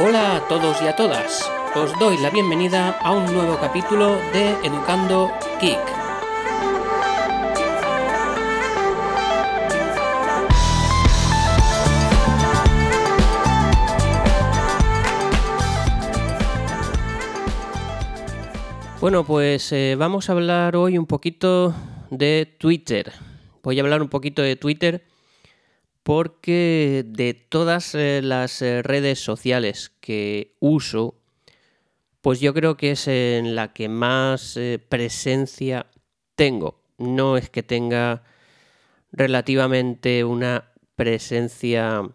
Hola a todos y a todas. Os doy la bienvenida a un nuevo capítulo de Educando Geek. Bueno, pues eh, vamos a hablar hoy un poquito de Twitter. Voy a hablar un poquito de Twitter porque de todas eh, las eh, redes sociales que uso, pues yo creo que es en la que más presencia tengo. No es que tenga relativamente una presencia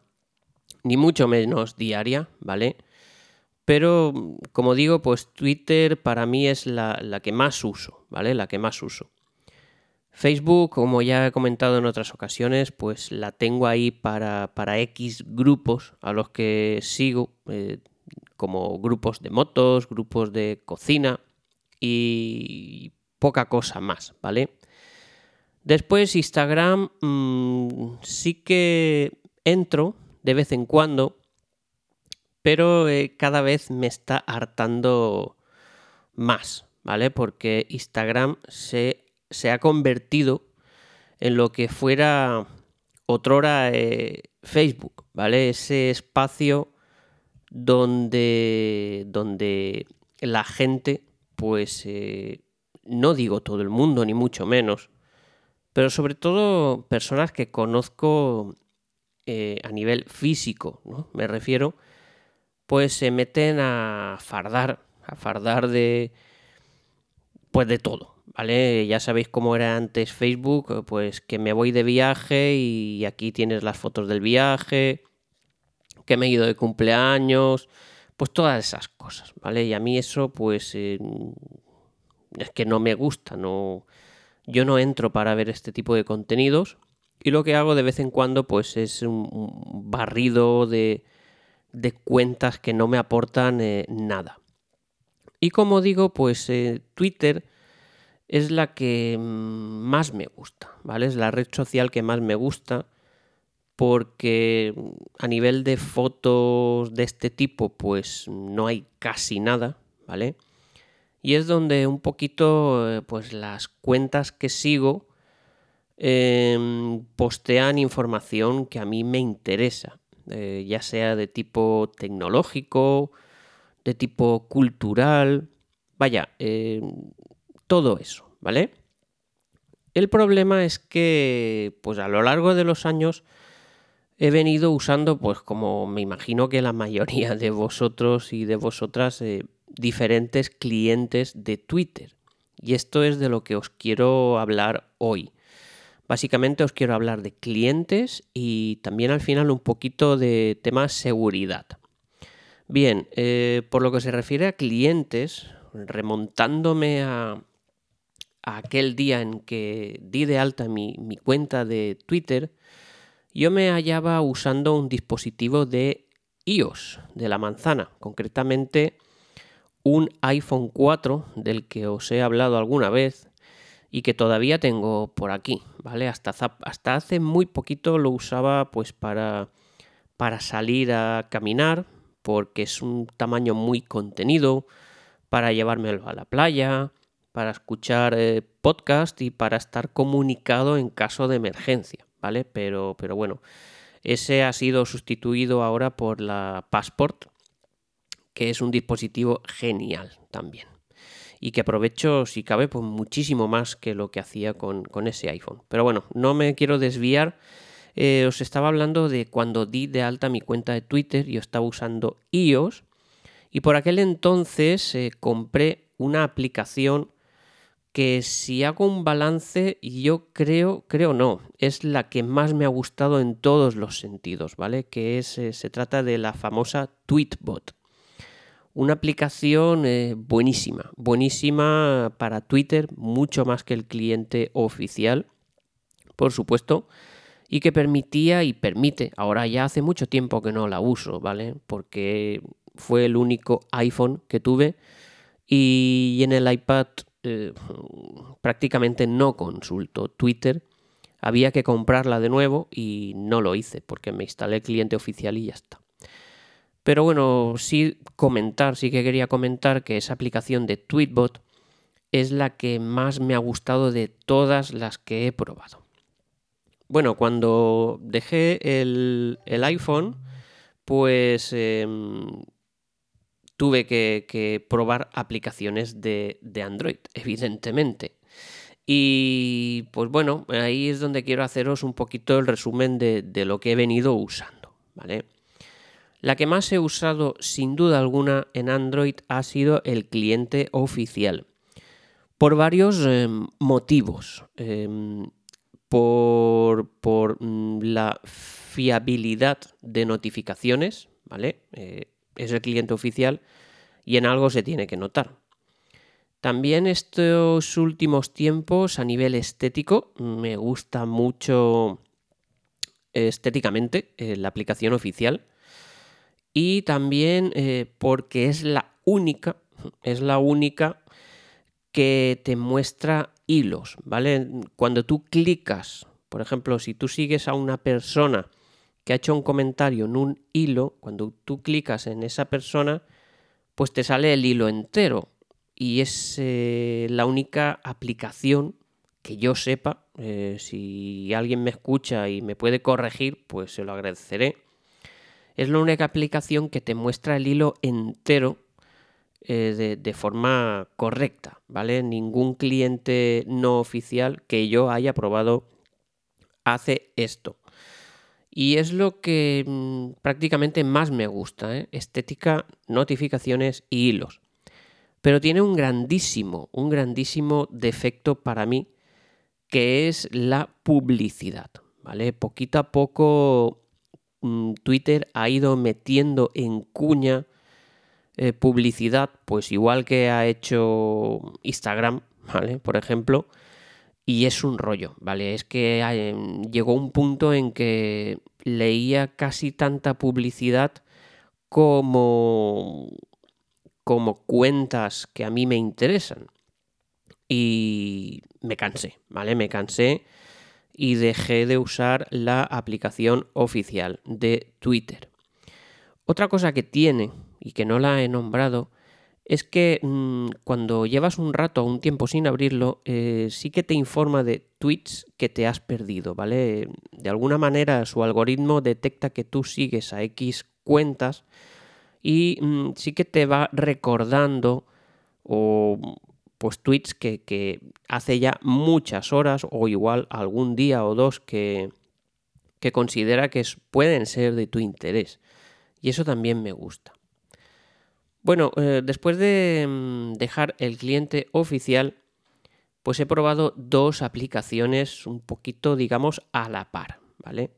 ni mucho menos diaria, ¿vale? Pero, como digo, pues Twitter para mí es la, que más uso, ¿vale? La que más uso. Facebook, como ya he comentado en otras ocasiones, pues la tengo ahí para, X grupos a los que sigo, eh, como grupos de motos, grupos de cocina y poca cosa más, ¿vale? Después Instagram mm, sí que entro de vez en cuando, pero eh, cada vez me está hartando más, ¿vale? Porque Instagram se, se ha convertido en lo que fuera otrora eh, Facebook, ¿vale? Ese espacio donde, donde la gente, pues, eh, no digo todo el mundo, ni mucho menos, pero sobre todo personas que conozco a nivel físico, ¿no? Me refiero pues se meten a fardar, a fardar de pues de todo, ¿vale? Ya sabéis cómo era antes Facebook, pues que me voy de viaje y aquí tienes las fotos del viaje, que me he ido de cumpleaños, pues todas esas cosas, ¿vale? Y a mí eso pues eh, es que no me gusta, no yo no entro para ver este tipo de contenidos y lo que hago de vez en cuando pues es un barrido de de cuentas que no me aportan eh, nada. Y como digo, pues eh, Twitter es la que mm, más me gusta, ¿vale? Es la red social que más me gusta porque mm, a nivel de fotos de este tipo pues no hay casi nada, ¿vale? Y es donde un poquito eh, pues las cuentas que sigo em, postean información que a mí me interesa. Eh, ya sea de tipo tecnológico, de tipo cultural, vaya, eh, todo eso, ¿vale? El problema es que, pues a lo largo de los años, he venido usando, pues como me imagino que la mayoría de vosotros y de vosotras, eh, diferentes clientes de Twitter. Y esto es de lo que os quiero hablar hoy. Básicamente os quiero hablar de clientes y también al final un poquito de temas seguridad. Bien, eh, por lo que se refiere a clientes, remontándome a, aquel día en que di de alta mi, cuenta de Twitter, yo me hallaba usando un dispositivo de iOS, de la manzana, concretamente un iPhone 4 del que os he hablado alguna vez y que todavía tengo por aquí, ¿vale? Hasta, hasta hace muy poquito lo usaba pues para, para salir a caminar, porque es un tamaño muy contenido, para llevármelo a la playa, para escuchar eh, podcast y para estar comunicado en caso de emergencia, ¿vale? Pero, pero bueno, ese ha sido sustituido ahora por la Passport, que es un dispositivo genial también y que aprovecho, si cabe, pues muchísimo más que lo que hacía con, ese iPhone. Pero bueno, no me quiero desviar. Eh, os estaba hablando de cuando di de alta mi cuenta de Twitter, yo estaba usando iOS y por aquel entonces eh, compré una aplicación que si hago un balance, yo creo, creo no, es la que más me ha gustado en todos los sentidos, ¿vale? Que es, eh, se trata de la famosa Tweetbot. Una aplicación eh, buenísima, buenísima para Twitter, mucho más que el cliente oficial, por supuesto, y que permitía y permite, ahora ya hace mucho tiempo que no la uso, ¿vale? Porque fue el único iPhone que tuve y en el iPad eh, prácticamente no consulto Twitter. Había que comprarla de nuevo y no lo hice porque me instalé el cliente oficial y ya está. Pero bueno, sí comentar, sí que quería comentar que esa aplicación de Tweetbot es la que más me ha gustado de todas las que he probado. Bueno, cuando dejé el, iPhone, pues em, tuve que, probar aplicaciones de, Android, evidentemente. Y pues bueno, ahí es donde quiero haceros un poquito el resumen de, lo que he venido usando, ¿vale? La que más he usado sin duda alguna en Android ha sido el cliente oficial. Por varios em, motivos. Em, por, mm, la fiabilidad de notificaciones, ¿vale? Eh, es el cliente oficial y en algo se tiene que notar. También estos últimos tiempos a nivel estético me gusta mucho estéticamente eh, la aplicación oficial y también eh, porque es la única, es la única que te muestra hilos, ¿vale? Cuando tú clicas, por ejemplo, si tú sigues a una persona que ha hecho un comentario en un hilo, cuando tú clicas en esa persona, pues te sale el hilo entero. Y es eh, la única aplicación que yo sepa, eh, si alguien me escucha y me puede corregir, pues se lo agradeceré. Es la única aplicación que te muestra el hilo entero eh, de, forma correcta, ¿vale? Ningún cliente no oficial que yo haya probado hace esto. Y es lo que mm, prácticamente más me gusta, ¿eh? estética, notificaciones y hilos. Pero tiene un grandísimo, un grandísimo defecto para mí, que es la publicidad, ¿vale? Poquito a poco mm, Twitter ha ido metiendo en cuña eh, publicidad, pues igual que ha hecho Instagram, ¿vale? Por ejemplo, y es un rollo, ¿vale? Es que llegó un punto en que leía casi tanta publicidad como, como cuentas que a mí me interesan. Y me cansé, ¿vale? Me cansé y dejé de usar la aplicación oficial de Twitter. Otra cosa que tiene y que no la he nombrado, es que mm, cuando llevas un rato o un tiempo sin abrirlo, eh, sí que te informa de tweets que te has perdido, ¿vale? De alguna manera su algoritmo detecta que tú sigues a X cuentas y mm, sí que te va recordando o pues tweets que, que, hace ya muchas horas o igual algún día o dos que, que considera que pueden ser de tu interés. Y eso también me gusta. Bueno, eh, después de mm, dejar el cliente oficial, pues he probado dos aplicaciones un poquito, digamos, a la par, ¿vale?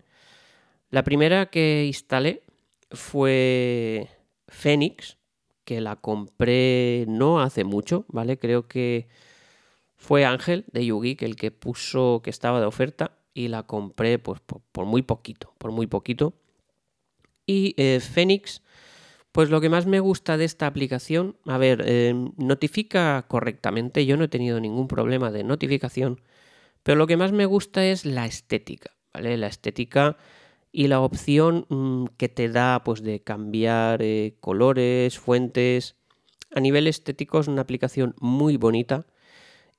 La primera que instalé fue Phoenix, que la compré no hace mucho, ¿vale? Creo que fue Ángel de Yugi el que puso que estaba de oferta y la compré pues, por, muy poquito, por muy poquito. Y eh, Phoenix pues lo que más me gusta de esta aplicación, a ver, em, notifica correctamente, yo no he tenido ningún problema de notificación, pero lo que más me gusta es la estética, ¿vale? La estética y la opción mm, que te da pues de cambiar eh, colores, fuentes. A nivel estético es una aplicación muy bonita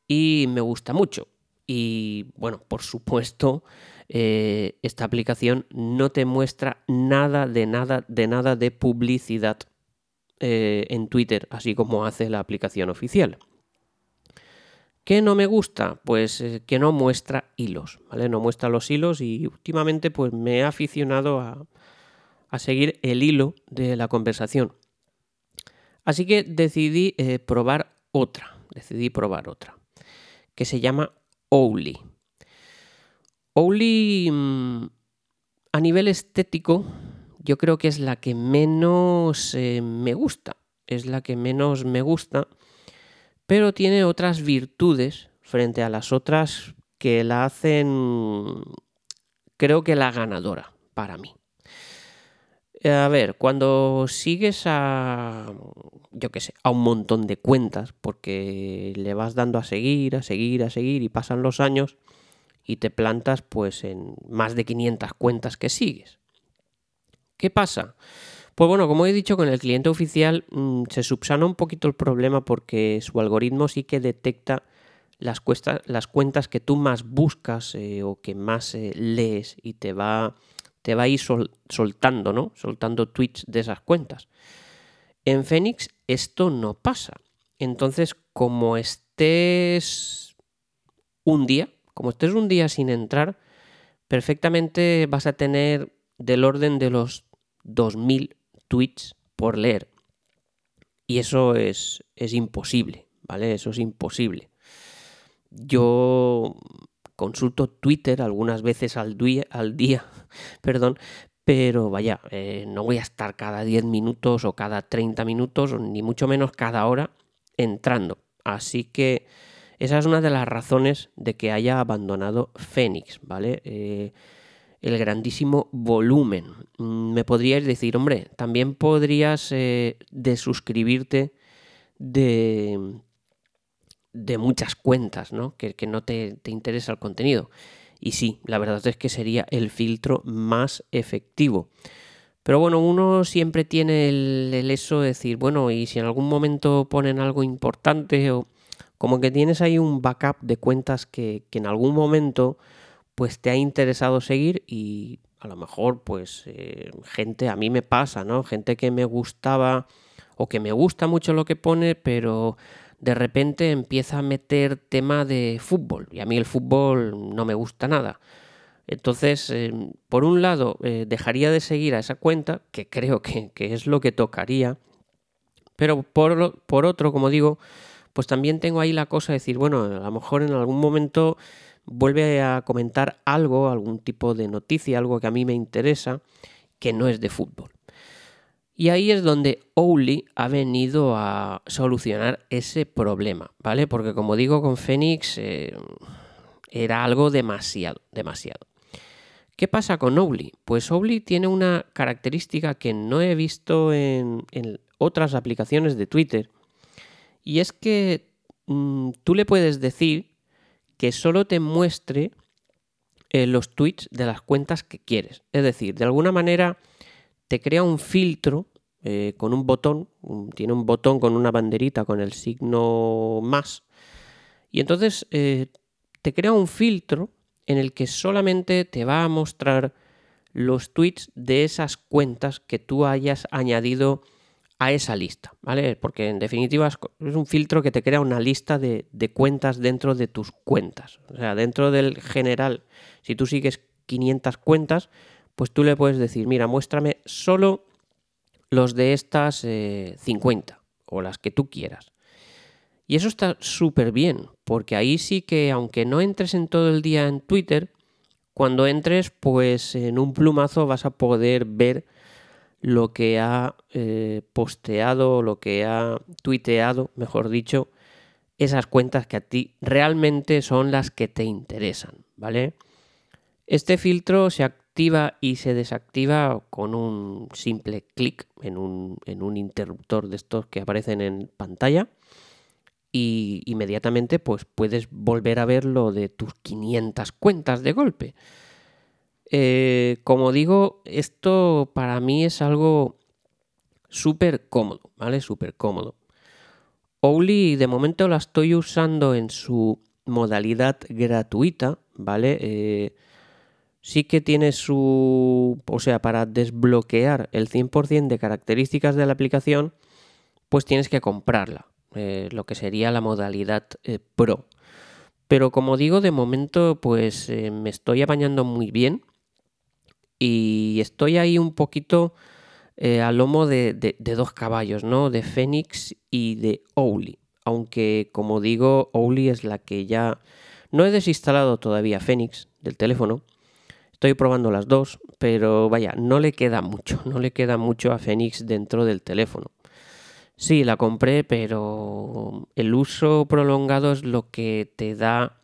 y me gusta mucho. Y bueno, por supuesto, eh, esta aplicación no te muestra nada de nada de nada de publicidad eh, en Twitter, así como hace la aplicación oficial. ¿Qué no me gusta? Pues eh, que no muestra hilos, ¿vale? No muestra los hilos y últimamente pues me he aficionado a, a seguir el hilo de la conversación. Así que decidí probar otra, decidí probar otra, que se llama Owly. Owly, mm, a nivel estético, yo creo que es la que menos eh, me gusta. Es la que menos me gusta, pero tiene otras virtudes frente a las otras que la hacen, creo que la ganadora para mí. Eh, a ver, cuando sigues a, yo qué sé, a un montón de cuentas, porque le vas dando a seguir, a seguir, a seguir y pasan los años, y te plantas pues en más de 500 cuentas que sigues. ¿Qué pasa? Pues bueno, como he dicho, con el cliente oficial mm, se subsana un poquito el problema porque su algoritmo sí que detecta las, las cuentas que tú más buscas eh, o que más eh, lees y te va, te va a ir soltando, ¿no? Soltando tweets de esas cuentas. En Phoenix esto no pasa. Entonces, como estés un día, como estés un día sin entrar, perfectamente vas a tener del orden de los 2000 tweets por leer. Y eso es, es imposible, ¿vale? Eso es imposible. Yo consulto Twitter algunas veces al día, perdón, pero vaya, eh, no voy a estar cada 10 minutos o cada 30 minutos, ni mucho menos cada hora entrando. Así que esa es una de las razones de que haya abandonado Fénix, ¿vale? Eh, el grandísimo volumen. Mm, me podríais decir, hombre, también podrías eh, desuscribirte de, de muchas cuentas, ¿no? Que, no te, interesa el contenido. Y sí, la verdad es que sería el filtro más efectivo. Pero bueno, uno siempre tiene el, eso de decir, bueno, y si en algún momento ponen algo importante o como que tienes ahí un backup de cuentas que, en algún momento pues te ha interesado seguir y a lo mejor pues eh, gente, a mí me pasa, ¿no? Gente que me gustaba o que me gusta mucho lo que pone, pero de repente empieza a meter tema de fútbol y a mí el fútbol no me gusta nada. Entonces, eh, por un lado, eh, dejaría de seguir a esa cuenta, que creo que, es lo que tocaría, pero por, por, otro, como digo, pues también tengo ahí la cosa de decir, bueno, a lo mejor en algún momento vuelve a comentar algo, algún tipo de noticia, algo que a mí me interesa, que no es de fútbol. Y ahí es donde Owly ha venido a solucionar ese problema, ¿vale? Porque como digo, con Phoenix eh, era algo demasiado, demasiado. ¿Qué pasa con Owly? Pues Owly tiene una característica que no he visto en, otras aplicaciones de Twitter. Y es que mm, tú le puedes decir que solo te muestre eh, los tweets de las cuentas que quieres. Es decir, de alguna manera te crea un filtro eh, con un botón, tiene un botón con una banderita con el signo más, y entonces eh, te crea un filtro en el que solamente te va a mostrar los tweets de esas cuentas que tú hayas añadido a esa lista, ¿vale? Porque en definitiva es un filtro que te crea una lista de, cuentas dentro de tus cuentas. O sea, dentro del general, si tú sigues 500 cuentas, pues tú le puedes decir, mira, muéstrame solo los de estas 50 eh, o las que tú quieras. Y eso está súper bien, porque ahí sí que aunque no entres en todo el día en Twitter, cuando entres pues en un plumazo vas a poder ver lo que ha eh, posteado, lo que ha tuiteado, mejor dicho, esas cuentas que a ti realmente son las que te interesan, ¿vale? Este filtro se, activa y se desactiva con un simple clic en un, en un interruptor de estos que aparecen en pantalla y inmediatamente pues puedes volver a ver lo de tus 500 cuentas de golpe. Eh, como digo, esto para mí es algo súper cómodo, ¿vale? Súper cómodo. Owly de momento la estoy usando en su modalidad gratuita, ¿vale? Eh, sí que tiene su... O sea, para desbloquear el 100% de características de la aplicación, pues tienes que comprarla, eh, lo que sería la modalidad Pro. Pero como digo, de momento pues me estoy apañando muy bien y estoy ahí un poquito al lomo de, de, dos caballos, ¿no? De Phoenix y de Owly. Aunque como digo, Owly es la que ya... No he desinstalado todavía Phoenix del teléfono, Estoy probando las dos, pero vaya, no le queda mucho, no le queda mucho a Phoenix dentro del teléfono. Sí, la compré, pero el uso prolongado es lo que te da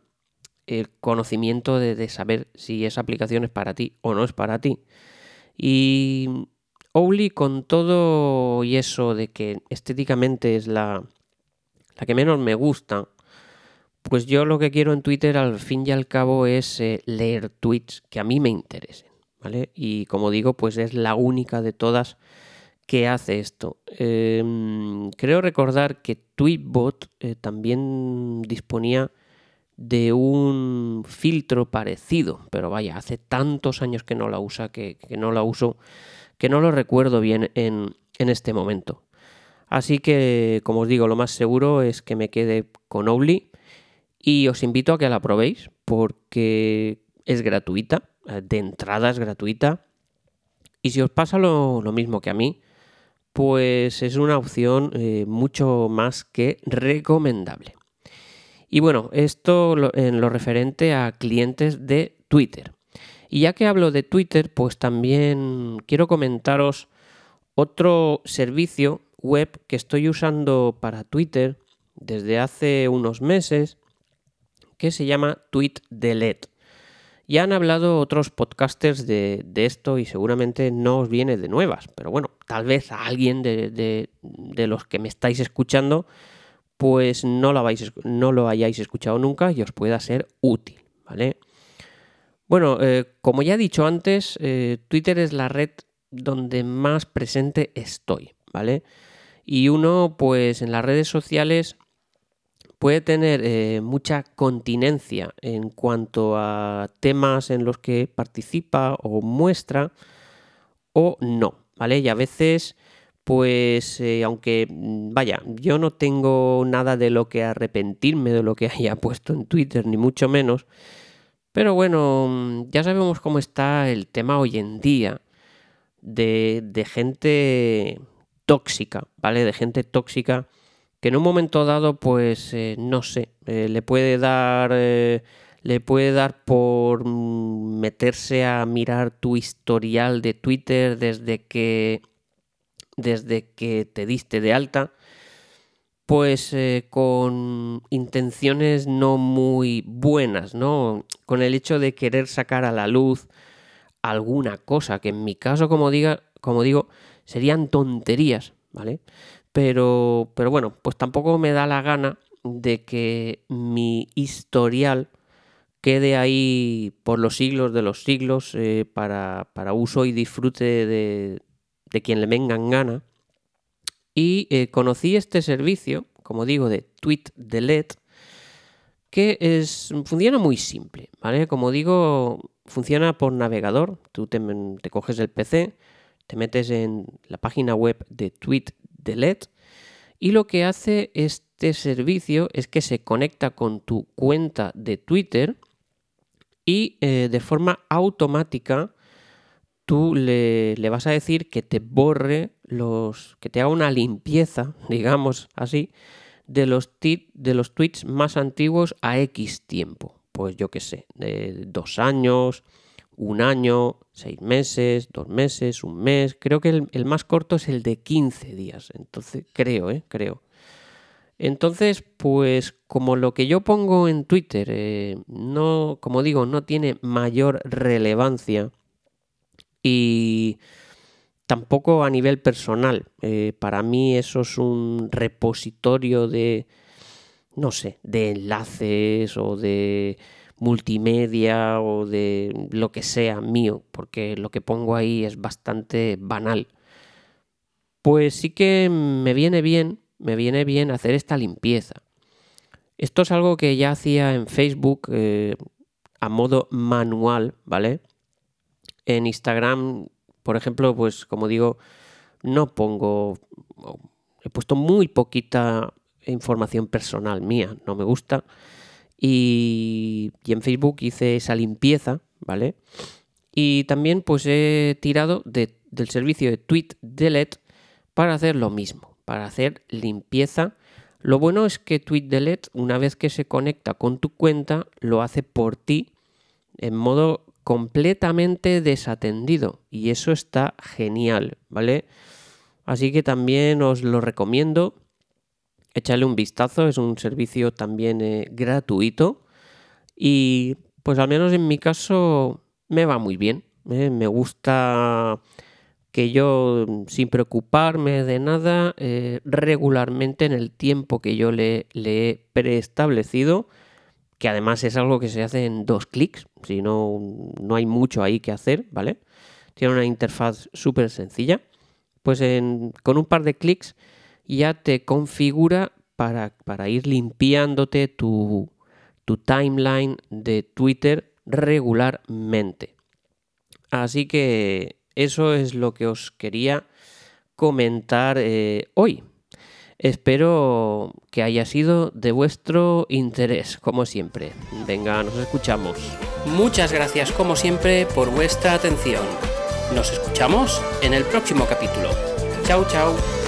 el conocimiento de, saber si esa aplicación es para ti o no es para ti. Y Owly con todo y eso de que estéticamente es la, la que menos me gusta, pues yo lo que quiero en Twitter al fin y al cabo es eh, leer tweets que a mí me interesen, ¿vale? Y como digo, pues es la única de todas ¿Qué hace esto? Em, creo recordar que Tweetbot eh, también disponía de un filtro parecido, pero vaya, hace tantos años que no la usa, que, no la uso, que no lo recuerdo bien en, en, este momento. Así que, como os digo, lo más seguro es que me quede con Owly y os invito a que la probéis porque es gratuita, de entrada es gratuita. Y si os pasa lo, mismo que a mí, pues es una opción eh, mucho más que recomendable. Y bueno, esto en lo referente a clientes de Twitter. Y ya que hablo de Twitter, pues también quiero comentaros otro servicio web que estoy usando para Twitter desde hace unos meses que se llama TweetDelete. Ya han hablado otros podcasters de, esto y seguramente no os viene de nuevas, pero bueno, tal vez a alguien de los que me estáis escuchando pues no lo, no lo hayáis escuchado nunca y os pueda ser útil, ¿vale? Bueno, eh, como ya he dicho antes, eh, Twitter es la red donde más presente estoy, ¿vale? Y uno, pues en las redes sociales puede tener eh, mucha continencia en cuanto a temas en los que participa o muestra o no, ¿vale? Y a veces pues eh, aunque mm, vaya, yo no tengo nada de lo que arrepentirme de lo que haya puesto en Twitter, ni mucho menos. Pero bueno, mm, ya sabemos cómo está el tema hoy en día de, de gente tóxica, ¿vale? De gente tóxica que en un momento dado, pues, eh, no sé, eh, le puede dar... le puede dar por mm, meterse a mirar tu historial de Twitter desde que desde que te diste de alta, pues eh, con intenciones no muy buenas, ¿no? Con el hecho de querer sacar a la luz alguna cosa, que en mi caso, como, diga, como digo, serían tonterías, ¿vale? Pero, pero bueno, pues tampoco me da la gana de que mi historial quede ahí por los siglos de los siglos eh, para, para, uso y disfrute de, de quien le vengan gana. Y eh, conocí este servicio, como digo, de Tweet Delete, que es, funciona muy simple, ¿vale? Como digo, funciona por navegador. Tú te, coges el PC, te metes en la página web de Tweet Delete y lo que hace este servicio es que se conecta con tu cuenta de Twitter y eh, de forma automática tú le, vas a decir que te borre los, que te haga una limpieza, digamos así, de los, de los tweets más antiguos a X tiempo. Pues yo qué sé, de dos años, un año, seis meses, dos meses, un mes. Creo que el, más corto es el de 15 días. Entonces, creo, ¿eh? Creo. Entonces, pues como lo que yo pongo en Twitter, eh, no, como digo, no tiene mayor relevancia y tampoco a nivel personal. Eh, para mí eso es un repositorio de, no sé, de enlaces o de multimedia o de lo que sea mío, porque lo que pongo ahí es bastante banal. Pues sí que me viene bien, me viene bien hacer esta limpieza. Esto es algo que ya hacía en Facebook eh, a modo manual, ¿vale? En Instagram, por ejemplo, pues como digo, no pongo, he puesto muy poquita información personal mía, no me gusta. Y, en Facebook hice esa limpieza, ¿vale? Y también pues he tirado del servicio de Tweet Delete para hacer lo mismo, para hacer limpieza. Lo bueno es que Tweet Delete, una vez que se conecta con tu cuenta, lo hace por ti en modo completamente desatendido y eso está genial, ¿vale? Así que también os lo recomiendo. Echarle un vistazo, es un servicio también eh, gratuito y pues al menos en mi caso me va muy bien. ¿eh? Me gusta que yo, sin preocuparme de nada, eh, regularmente en el tiempo que yo le, le he preestablecido, que además es algo que se hace en dos clics, si no, no hay mucho ahí que hacer, ¿vale? Tiene una interfaz súper sencilla, pues con un par de clics ya te configura para, para ir limpiándote tu, tu timeline de Twitter regularmente. Así que eso es lo que os quería comentar eh, hoy. Espero que haya sido de vuestro interés, como siempre. Venga, nos escuchamos. Muchas gracias, como siempre, por vuestra atención. Nos escuchamos en el próximo capítulo. Chao, chao.